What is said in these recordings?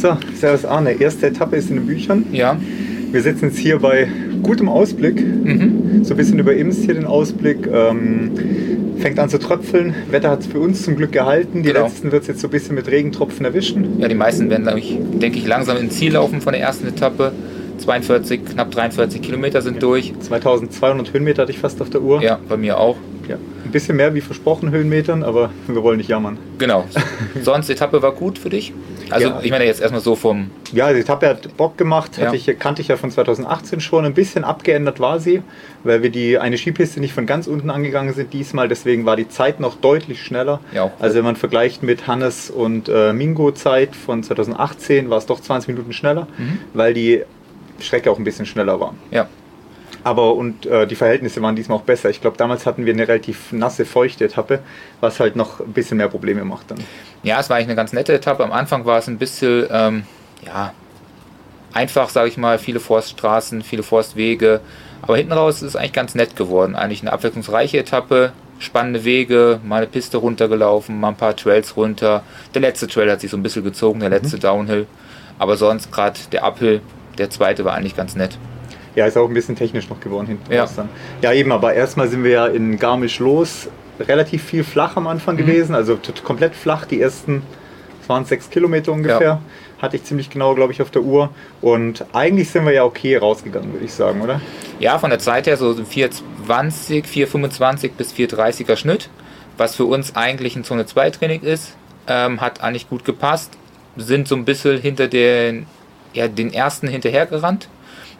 So, Servus Arne. Erste Etappe ist in den Büchern. Ja. Wir sitzen jetzt hier bei gutem Ausblick. Mhm. So ein bisschen über Imst hier den Ausblick. Ähm, fängt an zu tröpfeln. Wetter hat es für uns zum Glück gehalten. Die Genau. letzten wird es jetzt so ein bisschen mit Regentropfen erwischen. Ja, die meisten werden, ich, denke ich, langsam ins Ziel laufen von der ersten Etappe. 42, knapp 43 Kilometer sind durch. 2200 Höhenmeter hatte ich fast auf der Uhr. Ja, bei mir auch. Ja. Ein bisschen mehr wie versprochen Höhenmetern, aber wir wollen nicht jammern. Genau. Sonst, Etappe war gut für dich? Also, Ja. ich meine jetzt erstmal so vom. Ja, die Etappe hat Bock gemacht, Ja. ich, kannte ich ja von 2018 schon. Ein bisschen abgeändert war sie, weil wir die eine Skipiste nicht von ganz unten angegangen sind diesmal. Deswegen war die Zeit noch deutlich schneller. Ja, auch. Also wenn man vergleicht mit Hannes und äh, Mingo Zeit von 2018, war es doch 20 Minuten schneller, Mhm. weil die Strecke auch ein bisschen schneller war. Ja. Aber und äh, die Verhältnisse waren diesmal auch besser. Ich glaube, damals hatten wir eine relativ nasse, feuchte Etappe, was halt noch ein bisschen mehr Probleme macht dann. Ja, es war eigentlich eine ganz nette Etappe. Am Anfang war es ein bisschen, ähm, ja, einfach, sage ich mal, viele Forststraßen, viele Forstwege. Aber hinten raus ist es eigentlich ganz nett geworden. Eigentlich eine abwechslungsreiche Etappe, spannende Wege, mal eine Piste runtergelaufen, mal ein paar Trails runter. Der letzte Trail hat sich so ein bisschen gezogen, der letzte Downhill. Aber sonst gerade der Uphill, der zweite war eigentlich ganz nett. Ja, ist auch ein bisschen technisch noch geworden hinten Ja. raus dann. Ja, eben, aber erstmal sind wir ja in Garmisch los. Relativ viel flach am Anfang Mhm. gewesen, also komplett flach. Die ersten, es waren sechs Kilometer ungefähr, Ja. hatte ich ziemlich genau, glaube ich, auf der Uhr. Und eigentlich sind wir ja okay rausgegangen, würde ich sagen, oder? Ja, von der Zeit her so 420, 425 bis 430er Schnitt, was für uns eigentlich ein Zone 2 Training ist, ähm, hat eigentlich gut gepasst. Sind so ein bisschen hinter den, ja, den ersten hinterhergerannt.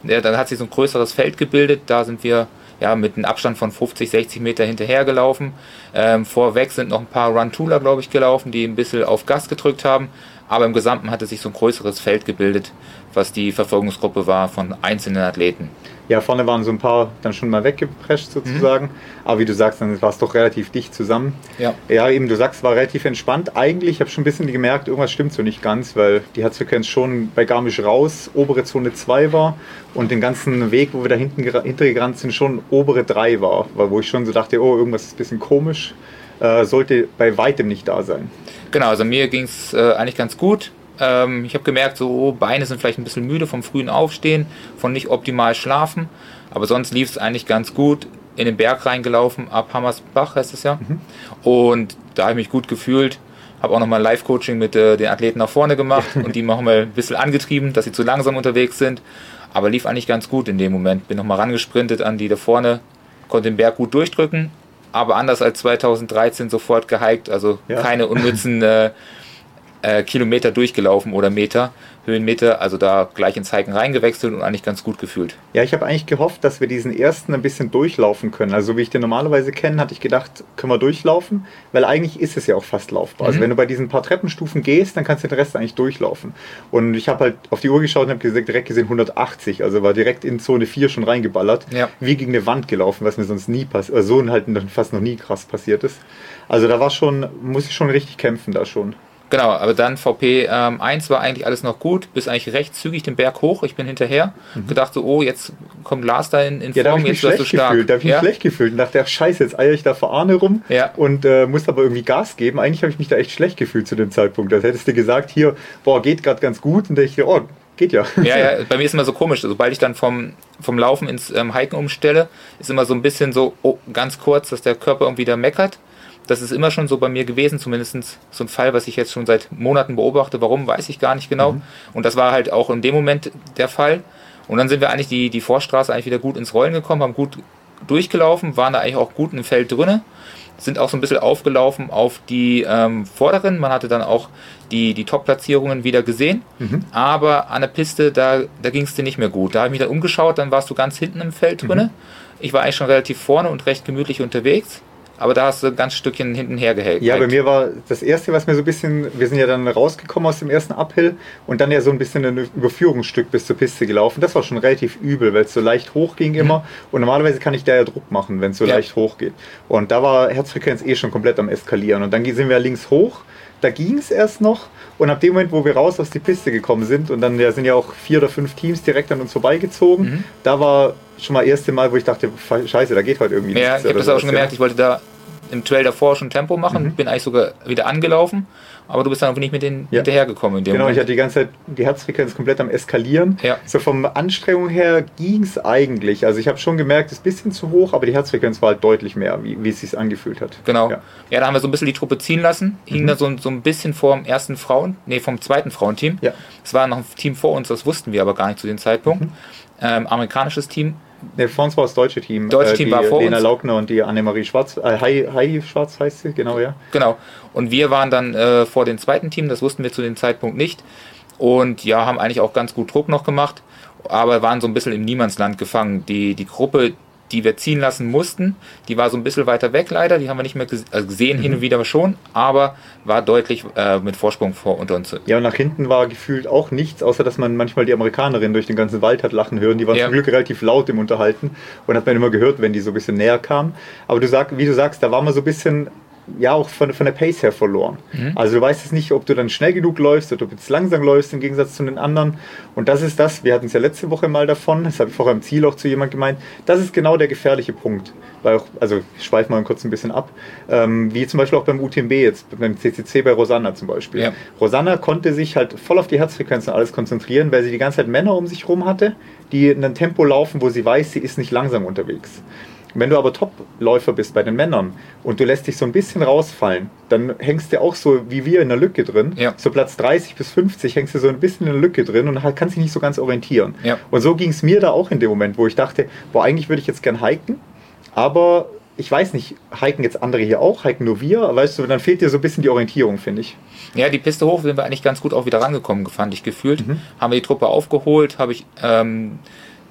Dann hat sich so ein größeres Feld gebildet. Da sind wir ja, mit einem Abstand von 50, 60 Meter hinterhergelaufen. Ähm, vorweg sind noch ein paar Run-Tooler, glaube ich, gelaufen, die ein bisschen auf Gas gedrückt haben. Aber im Gesamten hatte sich so ein größeres Feld gebildet, was die Verfolgungsgruppe war von einzelnen Athleten. Ja, vorne waren so ein paar dann schon mal weggeprescht sozusagen. Aber wie du sagst, dann war es doch relativ dicht zusammen. Ja. Ja, eben, du sagst, war relativ entspannt. Eigentlich, ich habe schon ein bisschen gemerkt, irgendwas stimmt so nicht ganz, weil die Herzfrequenz schon bei Garmisch raus, obere Zone 2 war und den ganzen Weg, wo wir da hinten gera- hintergerannt sind, schon obere 3 war. Weil wo ich schon so dachte, oh, irgendwas ist ein bisschen komisch. Äh, sollte bei weitem nicht da sein. Genau, also mir ging es äh, eigentlich ganz gut. Ähm, ich habe gemerkt, so oh, Beine sind vielleicht ein bisschen müde vom frühen Aufstehen, von nicht optimal schlafen. Aber sonst lief es eigentlich ganz gut. In den Berg reingelaufen, ab Hammersbach heißt es ja. Und da habe ich mich gut gefühlt. Habe auch nochmal Live-Coaching mit äh, den Athleten nach vorne gemacht und die machen mal ein bisschen angetrieben, dass sie zu langsam unterwegs sind. Aber lief eigentlich ganz gut in dem Moment. Bin nochmal rangesprintet an die da vorne, konnte den Berg gut durchdrücken. Aber anders als 2013 sofort gehiked, also Ja. keine unnützen äh, äh, Kilometer durchgelaufen oder Meter, Höhenmeter, also da gleich ins Hiken reingewechselt und eigentlich ganz gut gefühlt. Ja, ich habe eigentlich gehofft, dass wir diesen ersten ein bisschen durchlaufen können. Also wie ich den normalerweise kenne, hatte ich gedacht, können wir durchlaufen, weil eigentlich ist es ja auch fast laufbar. Also Mhm. wenn du bei diesen paar Treppenstufen gehst, dann kannst du den Rest eigentlich durchlaufen. Und ich habe halt auf die Uhr geschaut und habe direkt gesehen 180, also war direkt in Zone 4 schon reingeballert. Ja. Wie gegen eine Wand gelaufen, was mir sonst nie passiert, also so halt fast noch nie krass passiert ist. Also da war schon, muss ich schon richtig kämpfen da schon. Genau, aber dann VP ähm, 1 war eigentlich alles noch gut, bis eigentlich recht zügig den Berg hoch. Ich bin hinterher, gedacht so, oh, jetzt kommt Lars da in, in Mhm. Ja, Form, jetzt wirst du schlecht stark. gefühlt. Da habe ich mich ja? schlecht gefühlt und dachte, ach scheiße, jetzt eier ich da vor Arne rum Ja. und äh, muss aber irgendwie Gas geben. Eigentlich habe ich mich da echt schlecht gefühlt zu dem Zeitpunkt. Das hättest du gesagt, hier, boah, geht gerade ganz gut. Und da ich, oh, geht ja. Ja, ja, bei mir ist immer so komisch. Sobald ich dann vom, vom Laufen ins ähm, Hiken umstelle, ist immer so ein bisschen so, oh, ganz kurz, dass der Körper irgendwie da meckert. Das ist immer schon so bei mir gewesen, zumindest so ein Fall, was ich jetzt schon seit Monaten beobachte. Warum, weiß ich gar nicht genau. Und das war halt auch in dem Moment der Fall. Und dann sind wir eigentlich die, die Vorstraße eigentlich wieder gut ins Rollen gekommen, haben gut durchgelaufen, waren da eigentlich auch gut im Feld drinne, sind auch so ein bisschen aufgelaufen auf die ähm, Vorderen. Man hatte dann auch die, die Top-Platzierungen wieder gesehen. Aber an der Piste, da, da ging es dir nicht mehr gut. Da habe ich mich dann umgeschaut, dann warst du ganz hinten im Feld drinne. Ich war eigentlich schon relativ vorne und recht gemütlich unterwegs. Aber da hast du ein ganz Stückchen hinten hergehängt. Ja, bei mir war das erste, was mir so ein bisschen, wir sind ja dann rausgekommen aus dem ersten Uphill und dann ja so ein bisschen ein Überführungsstück bis zur Piste gelaufen. Das war schon relativ übel, weil es so leicht hoch ging immer. Und normalerweise kann ich da ja Druck machen, wenn es so Ja. leicht hoch geht. Und da war Herzfrequenz eh schon komplett am Eskalieren. Und dann sind wir links hoch. Da ging es erst noch. Und ab dem Moment, wo wir raus aus die Piste gekommen sind, und dann ja, sind ja auch vier oder fünf Teams direkt an uns vorbeigezogen, da war schon mal das erste Mal, wo ich dachte, scheiße, da geht heute irgendwie Ja, nichts. ich habe das auch schon gemerkt. Ich wollte da im Trail davor schon Tempo machen, mhm. bin eigentlich sogar wieder angelaufen, aber du bist dann irgendwie nicht mit denen ja. hinterhergekommen. genau, Moment. ich hatte die ganze Zeit die Herzfrequenz komplett am Eskalieren. Ja. So vom Anstrengung her ging es eigentlich. Also ich habe schon gemerkt, es ist ein bisschen zu hoch, aber die Herzfrequenz war halt deutlich mehr, wie, wie es sich angefühlt hat. Genau. Ja. ja. da haben wir so ein bisschen die Truppe ziehen lassen, hing mhm. da so, so ein bisschen vor dem ersten Frauen, nee, vom zweiten Frauenteam. Ja. Es war noch ein Team vor uns, das wussten wir aber gar nicht zu dem Zeitpunkt. Mhm. Ähm, amerikanisches Team Ne, vor uns war das deutsche Team. Deutsche äh, Team war vor Lena uns. Laugner und die Annemarie Schwarz. Äh, Hai, Hai Schwarz heißt sie, genau, ja. Genau. Und wir waren dann äh, vor dem zweiten Team, das wussten wir zu dem Zeitpunkt nicht. Und ja, haben eigentlich auch ganz gut Druck noch gemacht, aber waren so ein bisschen im Niemandsland gefangen. Die, die Gruppe, die wir ziehen lassen mussten. Die war so ein bisschen weiter weg leider, die haben wir nicht mehr also gesehen, mhm. hin und wieder schon, aber war deutlich äh, mit Vorsprung vor unter uns. Ja, und nach hinten war gefühlt auch nichts, außer dass man manchmal die Amerikanerin durch den ganzen Wald hat lachen hören. Die waren ja. zum Glück relativ laut im Unterhalten und hat man immer gehört, wenn die so ein bisschen näher kamen. Aber du sag, wie du sagst, da war man so ein bisschen ja auch von, von der Pace her verloren. Mhm. Also du weißt es nicht, ob du dann schnell genug läufst oder ob du jetzt langsam läufst im Gegensatz zu den anderen. Und das ist das, wir hatten es ja letzte Woche mal davon, das habe ich vorher im Ziel auch zu jemand gemeint, das ist genau der gefährliche Punkt. Weil auch, also ich schweife mal kurz ein bisschen ab, ähm, wie zum Beispiel auch beim UTMB jetzt, beim CCC bei Rosanna zum Beispiel. Ja. Rosanna konnte sich halt voll auf die Herzfrequenz und alles konzentrieren, weil sie die ganze Zeit Männer um sich herum hatte, die in einem Tempo laufen, wo sie weiß, sie ist nicht langsam unterwegs. Wenn du aber Topläufer bist bei den Männern und du lässt dich so ein bisschen rausfallen, dann hängst du auch so wie wir in der Lücke drin. Ja. So Platz 30 bis 50 hängst du so ein bisschen in der Lücke drin und kannst dich nicht so ganz orientieren. Ja. Und so ging es mir da auch in dem Moment, wo ich dachte, boah, eigentlich würde ich jetzt gern hiken, aber ich weiß nicht, hiken jetzt andere hier auch, hiken nur wir, weißt du, dann fehlt dir so ein bisschen die Orientierung, finde ich. Ja, die Piste hoch sind wir eigentlich ganz gut auch wieder rangekommen, fand ich gefühlt. Mhm. Haben wir die Truppe aufgeholt, habe ich ähm,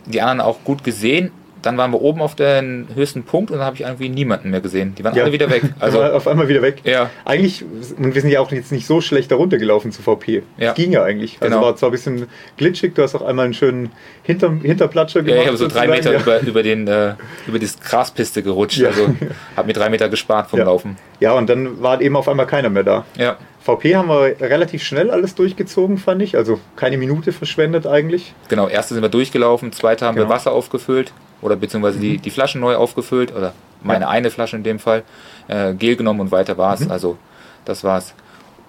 die anderen auch gut gesehen, dann waren wir oben auf den höchsten Punkt und dann habe ich irgendwie niemanden mehr gesehen. Die waren ja. alle wieder weg. Also auf einmal wieder weg. Ja. Eigentlich, und wir sind ja auch jetzt nicht so schlecht darunter gelaufen zu VP. Ja. Das ging ja eigentlich. Also genau. war zwar ein bisschen glitschig, du hast auch einmal einen schönen Hinter, Hinterplatscher gemacht. Ja, ich habe so drei Meter ja. über, über, den, äh, über die Graspiste gerutscht. Ja. Also habe mir drei Meter gespart vom Laufen. Ja, und dann war eben auf einmal keiner mehr da. Ja. VP haben wir relativ schnell alles durchgezogen, fand ich. Also keine Minute verschwendet eigentlich. Genau, erste sind wir durchgelaufen, zweite haben genau. wir Wasser aufgefüllt oder beziehungsweise die, mhm. die Flaschen neu aufgefüllt oder meine ja. eine Flasche in dem Fall, äh, Gel genommen und weiter war es. Mhm. Also das war's.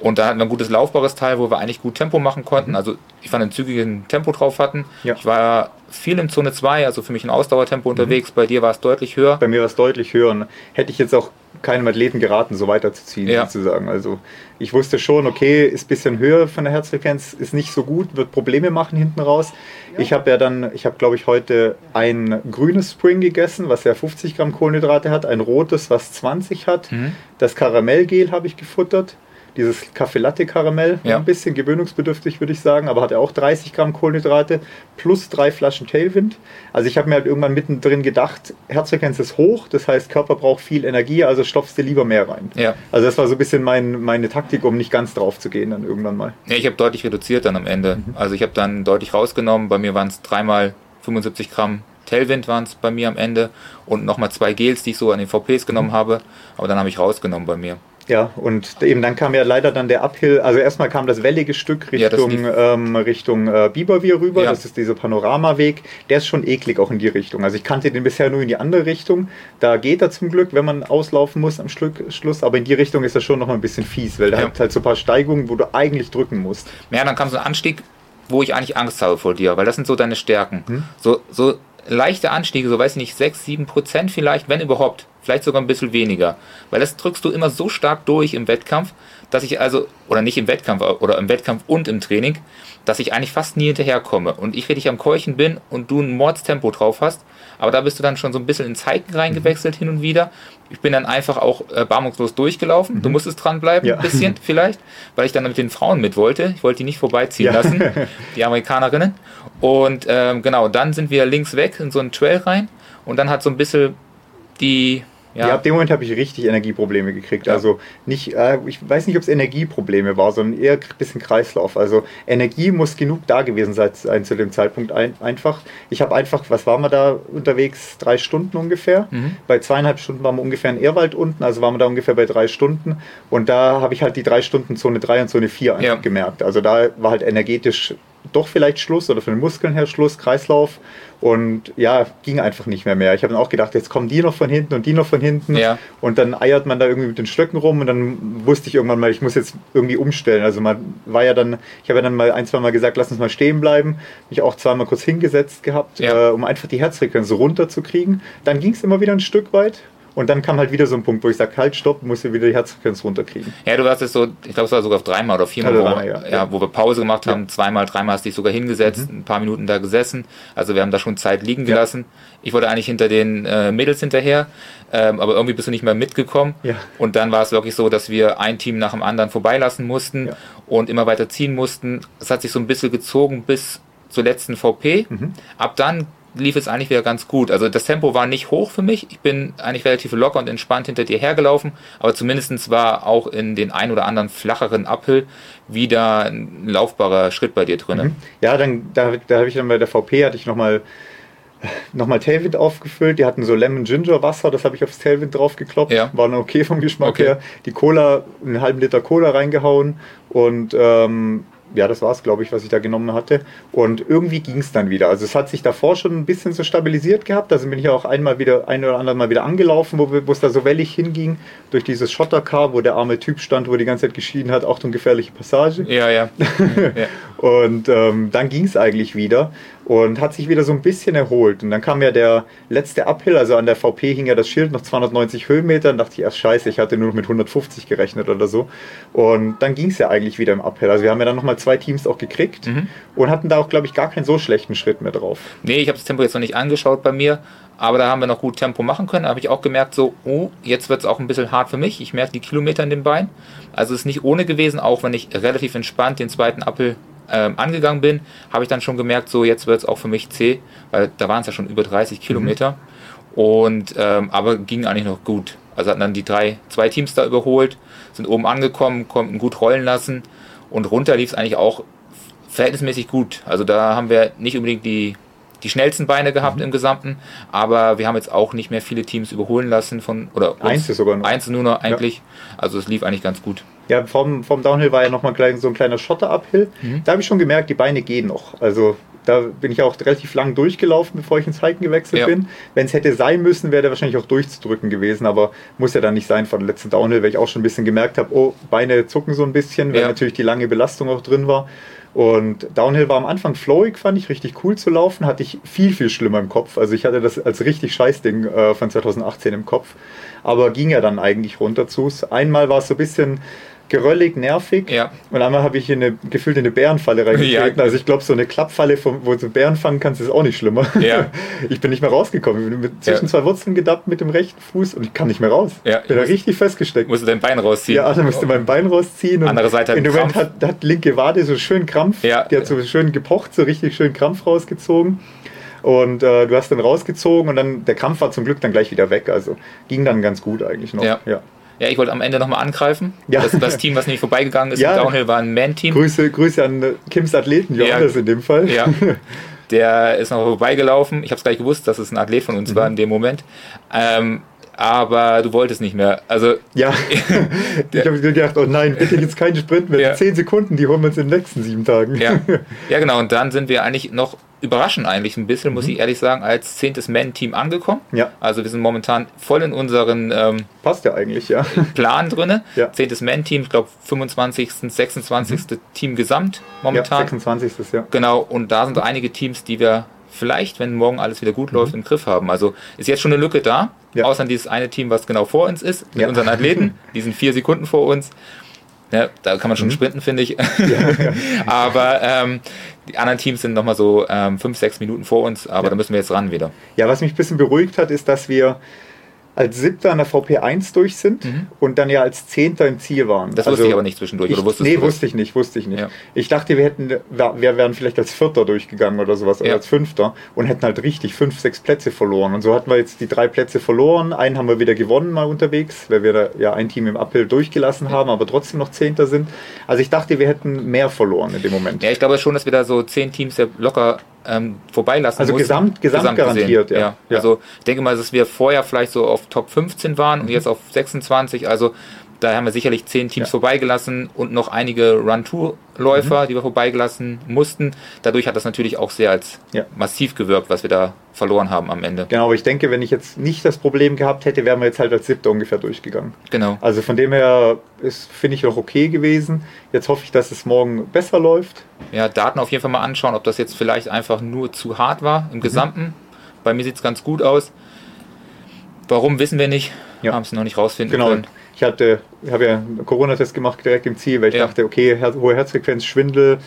Und da hatten wir ein gutes laufbares Teil, wo wir eigentlich gut Tempo machen konnten. Mhm. Also ich fand ein zügigen Tempo drauf hatten. Ja. Ich war viel in Zone 2, also für mich ein Ausdauertempo mhm. unterwegs. Bei dir war es deutlich höher. Bei mir war es deutlich höher. Und hätte ich jetzt auch keinem Athleten geraten, so weiterzuziehen, ja. sozusagen. Also ich wusste schon, okay, ist ein bisschen höher von der Herzfrequenz, ist nicht so gut, wird Probleme machen hinten raus. Ja. Ich habe ja dann, ich habe glaube ich heute ein grünes Spring gegessen, was ja 50 Gramm Kohlenhydrate hat, ein rotes, was 20 hat. Mhm. Das Karamellgel habe ich gefuttert dieses Kaffee Latte Karamell, ja. ein bisschen gewöhnungsbedürftig, würde ich sagen, aber hat er auch 30 Gramm Kohlenhydrate plus drei Flaschen Tailwind. Also ich habe mir halt irgendwann mittendrin gedacht, Herzfrequenz ist hoch, das heißt Körper braucht viel Energie, also stopfst du lieber mehr rein. Ja. Also das war so ein bisschen mein, meine Taktik, um nicht ganz drauf zu gehen dann irgendwann mal. Ja, ich habe deutlich reduziert dann am Ende. Mhm. Also ich habe dann deutlich rausgenommen, bei mir waren es dreimal 75 Gramm Tailwind waren es bei mir am Ende und nochmal zwei Gels, die ich so an den VPs genommen mhm. habe, aber dann habe ich rausgenommen bei mir. Ja, und eben dann kam ja leider dann der Uphill, also erstmal kam das wellige Stück Richtung, ja, ähm, Richtung äh, Biberwier rüber, ja. das ist dieser Panoramaweg, der ist schon eklig auch in die Richtung. Also ich kannte den bisher nur in die andere Richtung, da geht er zum Glück, wenn man auslaufen muss am Schluss, aber in die Richtung ist er schon noch mal ein bisschen fies, weil da ja. hat halt so ein paar Steigungen, wo du eigentlich drücken musst. Ja, dann kam so ein Anstieg, wo ich eigentlich Angst habe vor dir, weil das sind so deine Stärken. Hm? So, so leichte Anstiege, so weiß ich nicht, 6, 7 Prozent vielleicht, wenn überhaupt. Vielleicht sogar ein bisschen weniger. Weil das drückst du immer so stark durch im Wettkampf, dass ich also, oder nicht im Wettkampf, oder im Wettkampf und im Training, dass ich eigentlich fast nie hinterherkomme. Und ich richtig am Keuchen bin und du ein Mordstempo drauf hast, aber da bist du dann schon so ein bisschen in Zeiten reingewechselt mhm. hin und wieder. Ich bin dann einfach auch äh, barmungslos durchgelaufen. Mhm. Du musstest dranbleiben, ja. ein bisschen vielleicht, weil ich dann mit den Frauen mit wollte. Ich wollte die nicht vorbeiziehen ja. lassen, die Amerikanerinnen. Und ähm, genau, dann sind wir links weg in so einen Trail rein und dann hat so ein bisschen die ja. ja, ab dem Moment habe ich richtig Energieprobleme gekriegt. Ja. Also nicht, äh, ich weiß nicht, ob es Energieprobleme war, sondern eher ein bisschen Kreislauf. Also Energie muss genug da gewesen sein, zu dem Zeitpunkt ein, einfach. Ich habe einfach, was waren wir da unterwegs? Drei Stunden ungefähr. Mhm. Bei zweieinhalb Stunden waren wir ungefähr in Ehrwald unten, also waren wir da ungefähr bei drei Stunden. Und da habe ich halt die drei Stunden Zone 3 und Zone 4 einfach ja. gemerkt. Also da war halt energetisch doch vielleicht Schluss oder von den Muskeln her Schluss, Kreislauf. Und ja, ging einfach nicht mehr mehr. Ich habe dann auch gedacht, jetzt kommen die noch von hinten und die noch von hinten. Ja. Und dann eiert man da irgendwie mit den Stöcken rum und dann wusste ich irgendwann mal, ich muss jetzt irgendwie umstellen. Also man war ja dann, ich habe ja dann mal ein, zwei Mal gesagt, lass uns mal stehen bleiben. Mich auch zweimal kurz hingesetzt gehabt, Ja. äh, um einfach die Herzfrequenz so runterzukriegen. Dann ging es immer wieder ein Stück weit. Und dann kam halt wieder so ein Punkt, wo ich sage, halt, stopp, muss ich wieder die Herzfrequenz runterkriegen. Ja, du hast es so, ich glaube, es war sogar auf dreimal oder viermal, Also wo, wir- ja. ja, wo wir Pause gemacht haben. Zweimal, dreimal hast du dich sogar hingesetzt, ein paar Minuten da gesessen. Also wir haben da schon Zeit liegen gelassen. Ich wollte eigentlich hinter den äh, Mädels hinterher, ähm, aber irgendwie bist du nicht mehr mitgekommen. Ja. Und dann war es wirklich so, dass wir ein Team nach dem anderen vorbeilassen mussten und immer weiter ziehen mussten. Es hat sich so ein bisschen gezogen bis zur letzten VP. Mhm. Ab dann lief es eigentlich wieder ganz gut. Also das Tempo war nicht hoch für mich. Ich bin eigentlich relativ locker und entspannt hinter dir hergelaufen, aber zumindest war auch in den ein oder anderen flacheren Uphill wieder ein laufbarer Schritt bei dir drin. Mhm. Ja, dann, da, da habe ich dann bei der VP hatte ich nochmal noch mal Tailwind aufgefüllt. Die hatten so Lemon Ginger Wasser, das habe ich aufs Tailwind draufgekloppt. Ja. War noch okay vom Geschmack Okay. her. Die Cola, einen halben Liter Cola reingehauen und ähm, ja, das war es, glaube ich, was ich da genommen hatte. Und irgendwie ging es dann wieder. Also es hat sich davor schon ein bisschen so stabilisiert gehabt. Also bin ich ja auch einmal wieder, ein oder andere Mal wieder angelaufen, wo es da so wellig hinging, durch dieses Schotterkar, wo der arme Typ stand, wo die ganze Zeit geschieden hat, Achtung, gefährliche Passage. Ja, ja. ja. Und ähm, dann ging es eigentlich wieder und hat sich wieder so ein bisschen erholt. Und dann kam ja der letzte Uphill, also an der VP hing ja das Schild noch 290 Höhenmeter. Dann dachte ich erst, scheiße, ich hatte nur noch mit 150 gerechnet oder so. Und dann ging es ja eigentlich wieder im Uphill. Also wir haben ja dann nochmal zwei Teams auch gekriegt Mhm. und hatten da auch, glaube ich, gar keinen so schlechten Schritt mehr drauf. Nee, ich habe das Tempo jetzt noch nicht angeschaut bei mir, aber da haben wir noch gut Tempo machen können. Da habe ich auch gemerkt, so, oh, jetzt wird es auch ein bisschen hart für mich. Ich merke die Kilometer in den Beinen. Also es ist nicht ohne gewesen, auch wenn ich relativ entspannt den zweiten Appel ähm, angegangen bin, habe ich dann schon gemerkt, so jetzt wird es auch für mich zäh, weil da waren es ja schon über 30 Kilometer. Und ähm, aber ging eigentlich noch gut. Also hatten dann die drei, zwei Teams da überholt, sind oben angekommen, konnten gut rollen lassen und runter lief es eigentlich auch verhältnismäßig gut. Also da haben wir nicht unbedingt die, die schnellsten Beine gehabt Mhm. im Gesamten, aber wir haben jetzt auch nicht mehr viele Teams überholen lassen von oder uns- Eins ist sogar noch. eins nur noch eigentlich. Also es lief eigentlich ganz gut. Ja, vom, vom Downhill war ja nochmal so ein kleiner Schotter-Uphill. Mhm. Da habe ich schon gemerkt, die Beine gehen noch. Also da bin ich auch relativ lang durchgelaufen, bevor ich ins Hiken gewechselt Ja. bin. Wenn es hätte sein müssen, wäre der wahrscheinlich auch durchzudrücken gewesen, aber muss ja dann nicht sein von der letzten Downhill, weil ich auch schon ein bisschen gemerkt habe, oh, Beine zucken so ein bisschen, weil Ja. natürlich die lange Belastung auch drin war. Und Downhill war am Anfang flowig, fand ich richtig cool zu laufen, hatte ich viel, viel schlimmer im Kopf. Also ich hatte das als richtig Scheißding äh, von 2018 im Kopf, aber ging ja dann eigentlich runter zu. Einmal war es so ein bisschen geröllig, nervig. Ja. Und einmal habe ich in eine, gefühlt in eine Bärenfalle reingetreten. Ja. Also ich glaube, so eine Klappfalle, vom, wo du Bären fangen kannst, ist auch nicht schlimmer. Ja. Ich bin nicht mehr rausgekommen. Ich bin mit, zwischen zwei Wurzeln gedappt mit dem rechten Fuß und ich kann nicht mehr raus. Ja, bin da richtig festgesteckt. Musst du dein Bein rausziehen. Ja, dann musste mein Bein rausziehen. Und Andere Seite hat In dem Moment hat, hat linke Wade so schön Krampf. Die hat so schön gepocht, so richtig schön Krampf rausgezogen. Und äh, du hast dann rausgezogen und dann der Krampf war zum Glück dann gleich wieder weg. Also ging dann ganz gut eigentlich noch. Ja. ja. Ja, ich wollte am Ende nochmal angreifen. Ja. Das, das Team, was nämlich vorbeigegangen ist Ja. im Downhill, war ein Man-Team. Grüße, Grüße an Kims Athleten, Ja. Johannes in dem Fall. Ja. Der ist noch vorbeigelaufen. Ich habe es gleich gewusst, dass es ein Athlet von uns war in dem Moment. Ähm, aber du wolltest nicht mehr. Also Ja, ich habe gedacht, oh nein, bitte jetzt keinen Sprint mehr. Ja. Zehn Sekunden, die holen wir uns in den nächsten sieben Tagen. Ja. ja, genau. Und dann sind wir eigentlich noch überraschend eigentlich ein bisschen, muss ich ehrlich sagen, als zehntes Man-Team angekommen. Ja. Also wir sind momentan voll in unseren ähm, Passt ja eigentlich, ja. Plan drinne. Ja. Zehntes Man-Team, ich glaube 25., 26. Team gesamt ja momentan. 26. ja. Genau, und da sind einige Teams, die wir vielleicht, wenn morgen alles wieder gut Mhm. läuft, im Griff haben. Also ist jetzt schon eine Lücke da, Ja. außer dieses eine Team, was genau vor uns ist, mit Ja. unseren Athleten. Die sind vier Sekunden vor uns. Ja, da kann man Mhm. schon sprinten, finde ich. aber ähm, die anderen Teams sind nochmal so ähm, fünf, sechs Minuten vor uns, aber Ja. da müssen wir jetzt ran wieder. Ja, was mich ein bisschen beruhigt hat, ist, dass wir als Siebter an der VP1 durch sind und dann ja als Zehnter im Ziel waren. Mhm. Das wusste ich aber nicht zwischendurch. Ich, oder wusstest nee, du wusste ich nicht, wusste ich nicht. Ja. Ich dachte, wir hätten, wir wären vielleicht als Vierter durchgegangen oder sowas, Ja. als Fünfter und hätten halt richtig fünf, sechs Plätze verloren. Und so hatten wir jetzt die drei Plätze verloren. Einen haben wir wieder gewonnen mal unterwegs, weil wir da ja ein Team im Uphill durchgelassen haben, aber trotzdem noch Zehnter sind. Also ich dachte, wir hätten mehr verloren in dem Moment. Ja, ich glaube schon, dass wir da so zehn Teams ja locker ähm, vorbeilassen Also mussten. gesamt- gesamt garantiert, ja. ja. Ja. Also ich denke mal, dass wir vorher vielleicht so auf Top 15 waren Mhm. und jetzt auf 26. Also da haben wir sicherlich zehn Teams Ja. vorbeigelassen und noch einige Run-Tour-Läufer, die wir vorbeigelassen mussten. Dadurch hat das natürlich auch sehr als Ja. massiv gewirkt, was wir da verloren haben am Ende. Genau, aber ich denke, wenn ich jetzt nicht das Problem gehabt hätte, wären wir jetzt halt als Siebter ungefähr durchgegangen. Genau. Also von dem her ist, finde ich, noch okay gewesen. Jetzt hoffe ich, dass es morgen besser läuft. Ja, Daten auf jeden Fall mal anschauen, ob das jetzt vielleicht einfach nur zu hart war Mhm. im Gesamten. Bei mir sieht es ganz gut aus. Warum wissen wir nicht? Ja. Haben es noch nicht rausfinden Genau. können. Ich hatte, habe ja einen Corona-Test gemacht direkt im Ziel, weil ich Ja. dachte, okay, her hohe Herzfrequenz, Schwindel,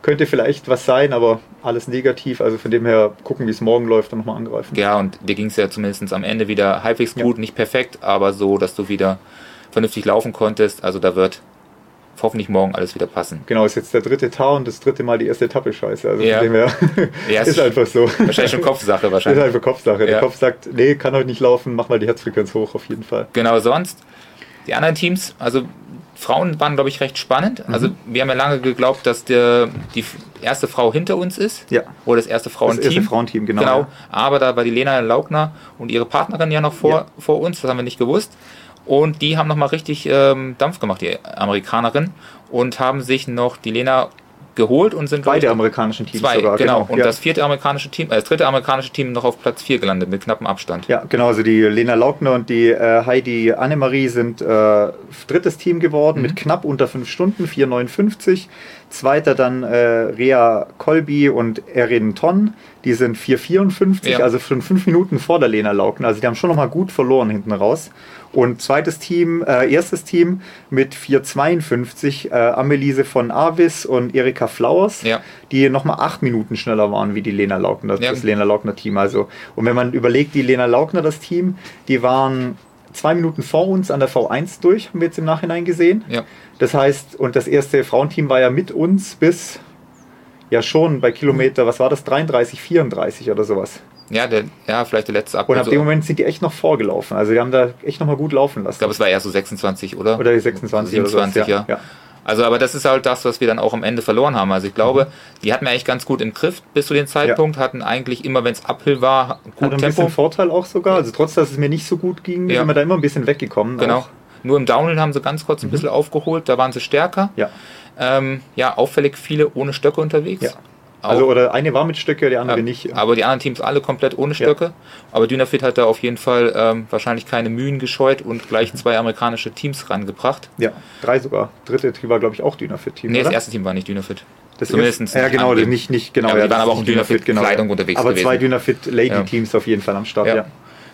könnte vielleicht was sein, aber alles negativ. Also von dem her gucken, wie es morgen läuft und nochmal angreifen. Ja, und dir ging es ja zumindest am Ende wieder halbwegs Ja. gut, nicht perfekt, aber so, dass du wieder vernünftig laufen konntest. Also da wird hoffentlich morgen alles wieder passen. Genau, ist jetzt der dritte Tag und das dritte Mal die erste Etappe scheiße. Also Ja. von dem her Ja, ist einfach so. Wahrscheinlich schon Kopfsache Ist wahrscheinlich. einfach Kopfsache. Der Ja. Kopf sagt, nee, kann heute nicht laufen, mach mal die Herzfrequenz hoch auf jeden Fall. Genau, sonst die anderen Teams, also Frauen waren, glaube ich, recht spannend. Mhm. Also wir haben ja lange geglaubt, dass der, die erste Frau hinter uns ist. Ja. Oder das erste Das Frauenteam. erste Frauenteam, genau. Genau, aber da war die Lena Laugner und ihre Partnerin ja noch vor, Ja. vor uns, das haben wir nicht gewusst. Und die haben nochmal richtig ähm, Dampf gemacht, die Amerikanerin, und haben sich noch die Lena geholt und sind Beide amerikanischen Teams zwei, sogar. genau. Und ja. das vierte amerikanische Team, äh, das dritte amerikanische Team noch auf Platz 4 gelandet mit knappem Abstand. Ja, genau. Also die Lena Laugner und die äh, Heidi Annemarie sind äh, drittes Team geworden Mhm. mit knapp unter 5 Stunden, 4,59. Zweiter dann äh, Rea Kolby und Erin Ton. Die sind 4,54, Ja. also schon fünf Minuten vor der Lena Laugner. Also die haben schon nochmal gut verloren hinten raus. Und zweites Team, äh, erstes Team mit 4,52, äh, Amelise von Avis und Erika Flowers, Ja. die nochmal acht Minuten schneller waren wie die Lena Laugner, Ja. das Lena Laugner Team. Also, und wenn man überlegt, die Lena Laugner, das Team, die waren zwei Minuten vor uns an der V1 durch, haben wir jetzt im Nachhinein gesehen. Ja. Das heißt, und das erste Frauenteam war ja mit uns bis ja schon bei Kilometer, was war das, 33, 34 oder sowas. Ja, der, ja, vielleicht der letzte Und Abschnitt. ab so- dem Moment sind die echt noch vorgelaufen. Also die haben da echt nochmal gut laufen Ich lassen. glaube, es war eher so 26, oder? Oder die 26 27, oder sowas. ja. Also, aber das ist halt das, was wir dann auch am Ende verloren haben. Also ich glaube, die hatten wir eigentlich ganz gut im Griff bis zu dem Zeitpunkt, hatten eigentlich immer, wenn es Uphill war, Hat gut ein bisschen Tempo. Vorteil auch sogar. Also trotz, dass es mir nicht so gut ging, Ja. sind wir da immer ein bisschen weggekommen. Genau. Auch. Nur im Downhill haben sie ganz kurz ein bisschen aufgeholt, da waren sie stärker. Ja. Ähm, ja, auffällig viele ohne Stöcke unterwegs. Ja. Auch, Also oder eine war mit Stöcke, die andere ja, nicht. Aber die anderen Teams alle komplett ohne Stöcke. Aber Dynafit hat da auf jeden Fall ähm, wahrscheinlich keine Mühen gescheut und gleich zwei amerikanische Teams rangebracht. Ja, drei sogar. Dritte Team war, glaube ich, auch Dynafit-Team. Nee, das oder? erste Team war nicht Dynafit. Das Zumindestens erste- Ja, genau, angeben. nicht, nicht genau. Ja, aber die das waren aber auch in Dynafit-Kleidung unterwegs Aber gewesen. zwei Dynafit Ja. Lady-Teams auf jeden Fall am Start, Ja. ja.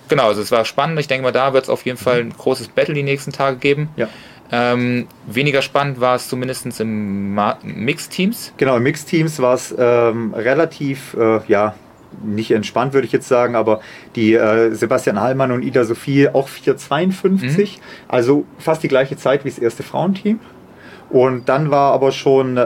Genau, also es war spannend. Ich denke mal, da wird es auf jeden Fall ein großes Battle die nächsten Tage geben. Ja. Ähm, weniger spannend war es zumindest im Ma- Mixteams. Genau, im Mixteams war es ähm, relativ, äh, ja, nicht entspannt, würde ich jetzt sagen, aber die äh, Sebastian Hallmann und Ida Sophie auch 4,52, also fast die gleiche Zeit wie das erste Frauenteam. Und dann war aber schon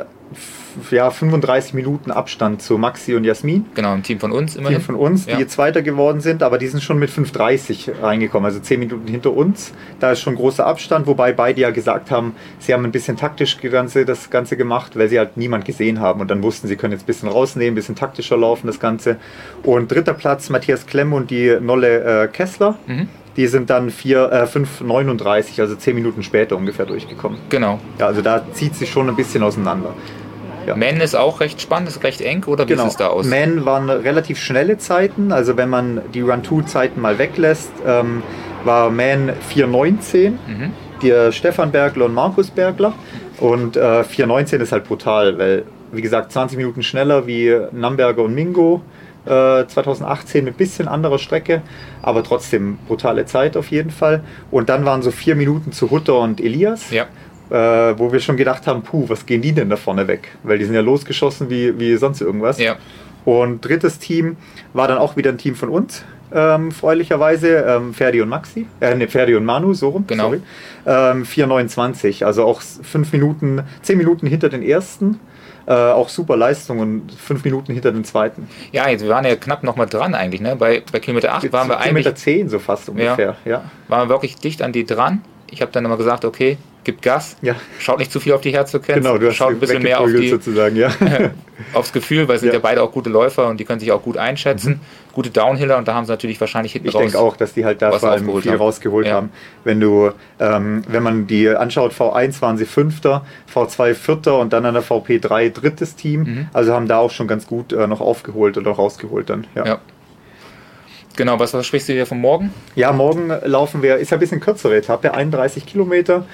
ja, 35 Minuten Abstand zu Maxi und Jasmin. Genau, ein Team von uns immerhin. Team von uns, die Ja. jetzt Zweiter geworden sind, aber die sind schon mit 5,30 reingekommen, also 10 Minuten hinter uns. Da ist schon großer Abstand, wobei beide ja gesagt haben, sie haben ein bisschen taktisch das Ganze, das Ganze gemacht, weil sie halt niemand gesehen haben und dann wussten, sie können jetzt ein bisschen rausnehmen, ein bisschen taktischer laufen, das Ganze. Und dritter Platz Matthias Klemm und die Nolle äh, Kessler. Mhm. Die sind dann vier, äh, 5,39, also 10 Minuten später ungefähr durchgekommen. Genau. Ja, also da zieht sich schon ein bisschen auseinander. Ja. Man ist auch recht spannend, ist recht eng, oder wie Genau. sieht es da aus? Man waren relativ schnelle Zeiten. Also wenn man die Run-2-Zeiten mal weglässt, ähm, war Man 4,19, Mhm. der Stefan Bergler und Markus Bergler. Und äh, 4,19 ist halt brutal, weil, wie gesagt, 20 Minuten schneller wie Namberger und Mingo. Äh, 2018 mit bisschen anderer Strecke, aber trotzdem brutale Zeit auf jeden Fall. Und dann waren so vier Minuten zu Hutter und Elias Ja, äh, wo wir schon gedacht haben, puh, was gehen die denn da vorne weg? Weil die sind ja losgeschossen wie, wie sonst irgendwas. ja. Und drittes Team war dann auch wieder ein Team von uns, ähm, freundlicherweise, ähm, Ferdi und Maxi, äh, ne, Ferdi und Manu, so rum, Genau. sorry. Ähm, 4,29, also auch fünf Minuten, zehn Minuten hinter den ersten. Äh, auch super Leistung und fünf Minuten hinter den zweiten. Ja, jetzt, wir waren ja knapp nochmal dran eigentlich. Ne? Bei, bei Kilometer 8 waren wir eigentlich Kilometer 10 so fast ungefähr, ja. waren wir wirklich dicht an die dran. Ich habe dann immer gesagt, okay, gibt Gas, Ja. schaut nicht zu viel auf die Herzfrequenz, Genau, du schaut ein bisschen mehr auf die, sozusagen, ja. aufs Gefühl, weil sie sind Ja. ja beide auch gute Läufer und die können sich auch gut einschätzen. Gute Downhiller und da haben sie natürlich wahrscheinlich hinten Ich denke auch, dass die halt da was vor allem viel haben. rausgeholt Ja. haben. Wenn du, ähm, wenn man die anschaut, V1 waren sie Fünfter, V2 Vierter und dann an der VP3 drittes Team. Mhm. Also haben da auch schon ganz gut äh, noch aufgeholt oder rausgeholt dann. Ja. Genau, was versprichst du dir von morgen? Ja, morgen laufen wir, ist ja ein bisschen kürzere Etappe, 31 Kilometer.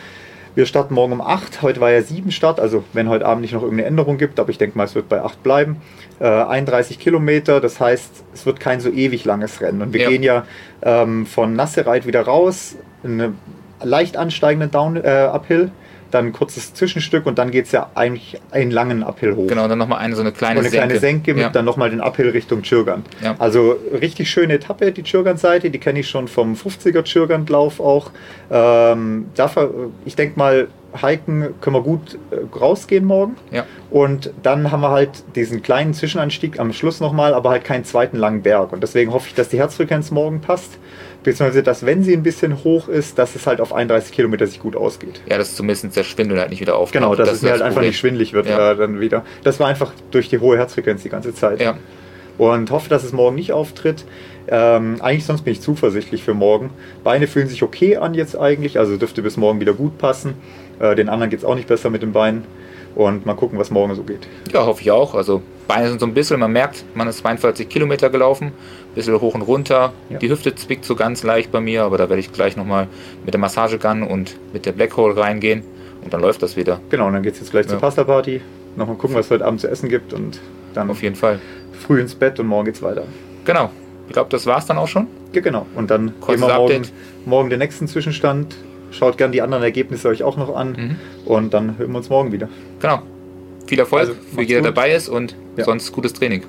Wir starten morgen um 8. Heute war ja 7 Start, also wenn heute Abend nicht noch irgendeine Änderung gibt, aber ich denke mal, es wird bei 8 bleiben. Äh, 31 Kilometer, das heißt, es wird kein so ewig langes Rennen. Und wir Ja. gehen ja ähm, von Nassereit wieder raus, eine leicht ansteigende Down, äh, Uphill, dann ein kurzes Zwischenstück und dann geht es ja eigentlich einen langen Uphill hoch. Genau, dann nochmal eine so eine kleine Und eine Senke. kleine Senke mit ja. dann nochmal den Uphill Richtung Tschirgand. Ja. Also richtig schöne Etappe, die Tschirgand-Seite, die kenne ich schon vom 50er Tschirgand-Lauf auch. Ähm, dafür, ich denke mal, hiken können wir gut äh, rausgehen morgen. Ja. Und dann haben wir halt diesen kleinen Zwischenanstieg am Schluss nochmal, aber halt keinen zweiten langen Berg. Und deswegen hoffe ich, dass die Herzfrequenz morgen passt. Beziehungsweise, dass wenn sie ein bisschen hoch ist, dass es halt auf 31 Kilometer sich gut ausgeht. ja, dass zumindest der Schwindel halt nicht wieder aufkommt. Genau, dass Das es mir halt einfach nicht schwindlig wird Ja. äh, dann wieder. Das war einfach durch die hohe Herzfrequenz die ganze Zeit. Ja, Und hoffe, dass es morgen nicht auftritt. Ähm, eigentlich sonst bin ich zuversichtlich für morgen. Beine fühlen sich okay an jetzt eigentlich, also dürfte bis morgen wieder gut passen. Äh, den anderen geht es auch nicht besser mit den Beinen. Und mal gucken, was morgen so geht. ja, hoffe ich auch. Also Beine sind so ein bisschen, man merkt, man ist 42 Kilometer gelaufen, ein bisschen hoch und runter. Ja. Die Hüfte zwickt so ganz leicht bei mir, aber da werde ich gleich nochmal mit der Massagegun und mit der Black Hole reingehen und dann läuft das wieder. Genau, und dann geht es jetzt gleich zur Ja. Pasta Party. Nochmal gucken, was es heute Abend zu essen gibt und dann Auf jeden Fall. früh ins Bett und morgen geht's weiter. Genau. Ich glaube, das war's dann auch schon. Ja, genau. Und dann Kurzes gehen wir morgen, morgen den nächsten Zwischenstand. Schaut gern die anderen Ergebnisse euch auch noch an. Mhm. Und dann hören wir uns morgen wieder. Genau. Viel Erfolg Also, für jeder gut. dabei ist und Ja. sonst gutes Training.